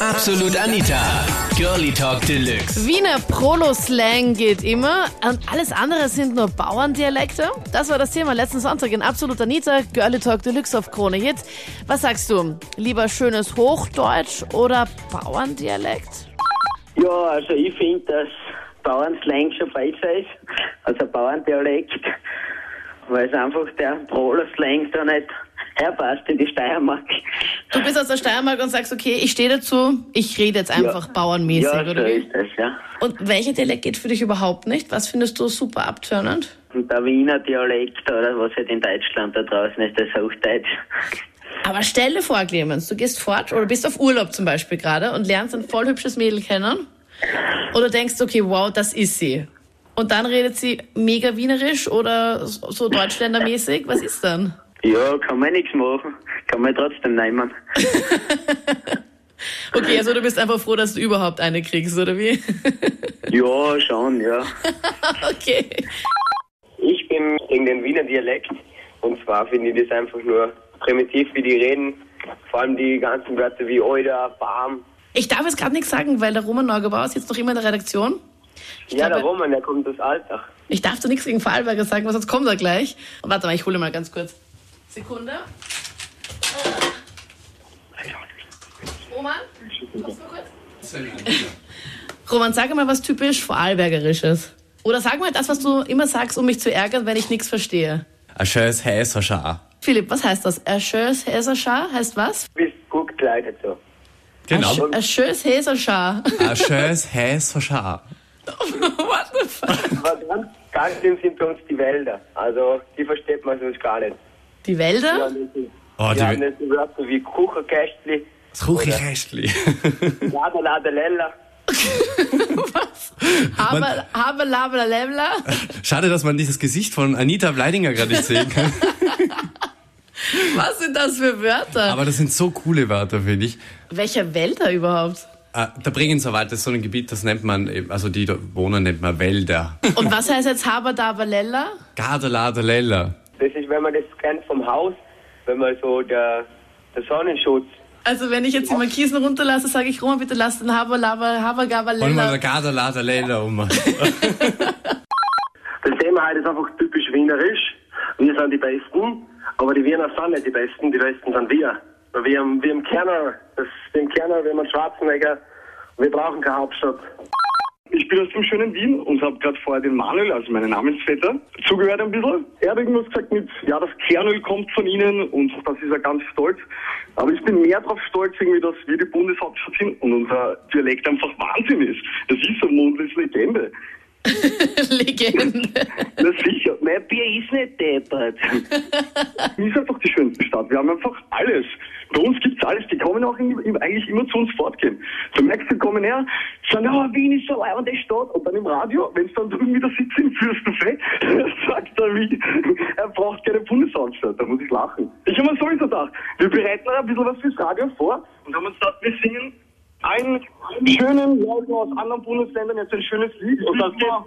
Absolut Anita. Girlie Talk Deluxe. Wiener Prolo-Slang geht immer und alles andere sind nur Bauerndialekte. Das war das Thema letzten Sonntag in Absolut Anita, Girlie Talk Deluxe auf Krone Hit. Was sagst du? Lieber schönes Hochdeutsch oder Bauerndialekt? Ja, also ich finde, dass Bauernslang schon besser ist, also Bauerndialekt, weil es einfach der Prolo-Slang da nicht herpasst in die Steiermark. Du bist aus der Steiermark und sagst, okay, ich stehe dazu, ich rede jetzt einfach bauernmäßig, Ja, so oder wie? ist das, ja. Und welcher Dialekt geht für dich überhaupt nicht? Was findest du super abtörnend? Der Wiener Dialekt oder was halt in Deutschland da draußen ist, das Hochdeutsch. Aber stell dir vor, Clemens, du gehst fort oder bist auf Urlaub zum Beispiel gerade und lernst ein voll hübsches Mädel kennen. Oder denkst, okay, wow, das ist sie. Und dann redet sie mega wienerisch oder so deutschländermäßig. Was ist dann? Ja, kann man nichts machen. Kann man trotzdem nehmen. Okay, also du bist einfach froh, dass du überhaupt eine kriegst, oder wie? Ja, schon, ja. Okay. Ich bin gegen den Wiener Dialekt. Und zwar finde ich das einfach nur primitiv, wie die reden. Vor allem die ganzen Wörter wie Oida, Bam. Ich darf jetzt gerade nichts sagen, weil der Roman Neugebauer ist jetzt noch immer in der Redaktion. Ich Ja, der glaube, Roman, der kommt aus Alltag. Ich darf da nichts gegen Vorarlberger sagen, weil sonst kommt er gleich. Warte mal, ich hole mal ganz kurz. Sekunde. Roman? Kommst du kurz? Roman, sag mal was typisch Vorarlbergerisches. Oder sag mal das, was du immer sagst, um mich zu ärgern, wenn ich nichts verstehe. Ein schönes heißer Schar. Philipp, was heißt das? Ein schönes Häserschar heißt was? Bist gut gekleidet so. Genau. Ein schönes Häserschar. Ein schönes heißer Schar. What the fuck? Aber ganz, ganz schlimm sind bei uns die Wälder. Also, die versteht man sonst gar nicht. Die Wälder? Oh, die haben die, nicht so Wörter wie Kuchenkästli, das Kuchikästli. Lada, Lada, Lella. Haber. Schade, dass man dieses Gesicht von Anita Bleidinger gerade nicht sehen kann. Was sind das für Wörter? Aber das sind so coole Wörter, finde ich. Welcher Wälder überhaupt? Äh, Der Bregenzer Wald ist so ein Gebiet, das nennt man, eben- also die da wohnen, nennt man Wälder. Und was heißt jetzt Haber, Daber, Lella? Gardeladelella. Das ist, wenn man das kennt vom Haus, wenn man so der, der Sonnenschutz Also wenn ich jetzt die Markisen runterlasse, sage ich, Roma, bitte lass den Haber, Laber, Haber, Gaber, Wollen wir Lella. der Gardeladelella um. Das Thema heute ist einfach typisch wienerisch. Wir sind die Besten, aber die Wiener sind nicht die Besten, die Besten sind wir. Weil Wir haben, wir haben Kerner, das, den Kerner, wir haben einen Schwarzenegger, wir brauchen keine Hauptstadt. Ich bin aus dem schönen Wien und habe gerade vorher den Manuel, also meinen Namensvetter, zugehört ein bisschen. Er hat irgendwas gesagt mit, ja, das Kernöl kommt von Ihnen und das ist er ganz stolz. Aber ich bin mehr darauf stolz, irgendwie, dass wir die Bundeshauptstadt sind und unser Dialekt einfach Wahnsinn ist. Das ist so Mondlis Legende. Legende. Na sicher, mein Bier ist nicht deppert. Ist einfach die schönste Stadt. Wir haben einfach alles. Alles. Die kommen auch in, in, eigentlich immer zu uns fortgehen. Du merkst, die kommen her, sagen, ja, Wien ist so eine Stadt. Und dann im Radio, wenn es dann drüben wieder sitzt im Fürstenfeld, sagt er, er braucht keine Bundeshauptstadt. Da muss ich lachen. Ich habe mir sowieso gedacht, wir bereiten ein bisschen was fürs Radio vor und haben uns gedacht, wir singen einen schönen Leuten aus anderen Bundesländern jetzt ein schönes Lied und das war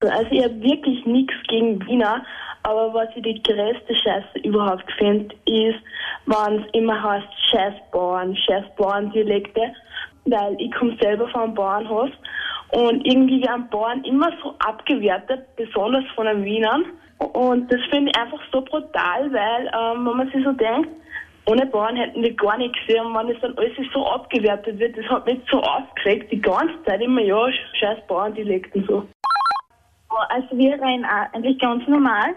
Also ich habe wirklich nichts gegen Wiener, aber was ich die größte Scheiße überhaupt finde, ist, wenn es immer heißt Scheißbauern, Scheißbauerndialekte, weil ich komme selber vom Bauernhof und irgendwie werden Bauern immer so abgewertet, besonders von den Wienern. Und das finde ich einfach so brutal, weil ähm, wenn man sich so denkt, ohne Bauern hätten wir gar nichts. Und wenn es dann alles so abgewertet wird, das hat mich so aufgeregt, die ganze Zeit immer, ja, scheiß Bauerndialekten so. Also wir reden auch eigentlich ganz normal.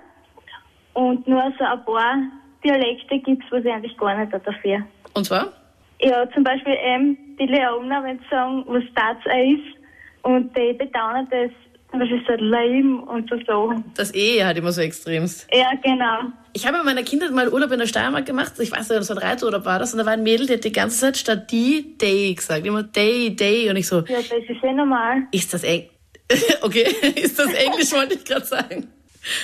Und nur so ein paar Dialekte gibt's, was ich eigentlich gar nicht dafür. Und zwar? Ja, zum Beispiel ähm, die Leoner, wenn sie sagen, was das ist. Und die betonen das, zum Beispiel so Leben und so Sachen. Das E halt immer so extremst. Ja, genau. Ich habe in meiner Kindheit mal Urlaub in der Steiermark gemacht. Ich weiß nicht, so ein Reiturlaub war das. Und da war ein Mädel, die hat die ganze Zeit statt die, day gesagt. Immer day, day. Und ich so, Ja, das ist ja normal. ist das Englisch? okay, ist das Englisch, wollte ich gerade sagen.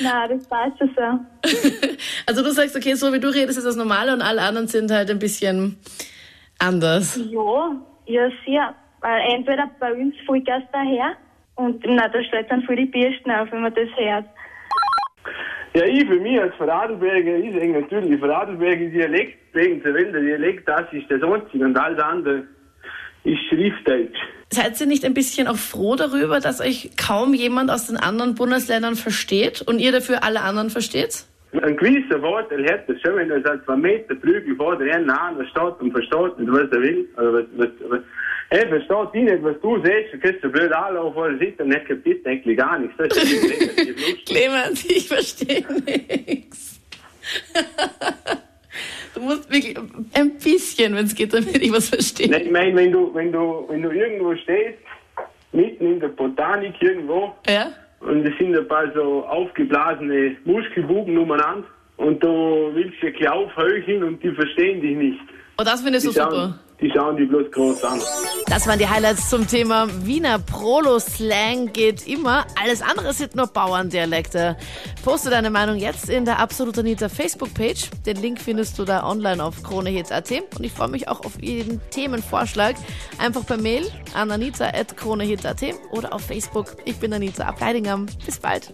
Nein, das passt schon so. Also du sagst, okay, so wie du redest, ist das Normale und alle anderen sind halt ein bisschen anders. Ja, ja, sehr. Weil entweder bei uns Vollgas daher und na, da stellt dann voll die Bürsten auf, wenn man das hört. Ja, ich für mich als Vorarlberger ist eigentlich natürlich Vorarlberger Dialekt, wegen der Welt, der Dialekt, das ist das Einzige und alles andere ist Schriftdeutsch. Seid ihr nicht ein bisschen auch froh darüber, dass euch kaum jemand aus den anderen Bundesländern versteht und ihr dafür alle anderen versteht? Ein gewisser Vorteil hätte es schon, wenn er seit zwei Meter Flügel vor der einen an der Stadt und versteht nicht, was er will. Oder was, was, was. Er versteht dich nicht, was du siehst, du kannst so blöd anlaufen vor der Seite und er kapiert eigentlich gar nichts. Das ist. Clemens, ich verstehe nichts. Du musst wirklich ein bisschen, wenn es geht, damit ich was verstehe. Nein, ich meine, wenn du, wenn du, wenn du irgendwo stehst, mitten in der Botanik irgendwo, Ja? und es sind ein paar so aufgeblasene Muskelbuben umeinander, und du willst ja gleich aufhöcheln und die verstehen dich nicht. Und das finde ich so Die super. Die schauen die bloß groß an. Das waren die Highlights zum Thema Wiener Prolo-Slang geht immer. Alles andere sind nur Bauerndialekte. Poste deine Meinung jetzt in der Absolut Anita Facebook-Page. Den Link findest du da online auf kronehits.at. Und ich freue mich auch auf jeden Themenvorschlag. Einfach per Mail an anita.kronehits.at oder auf Facebook. Ich bin Anita Ableidingham. Bis bald.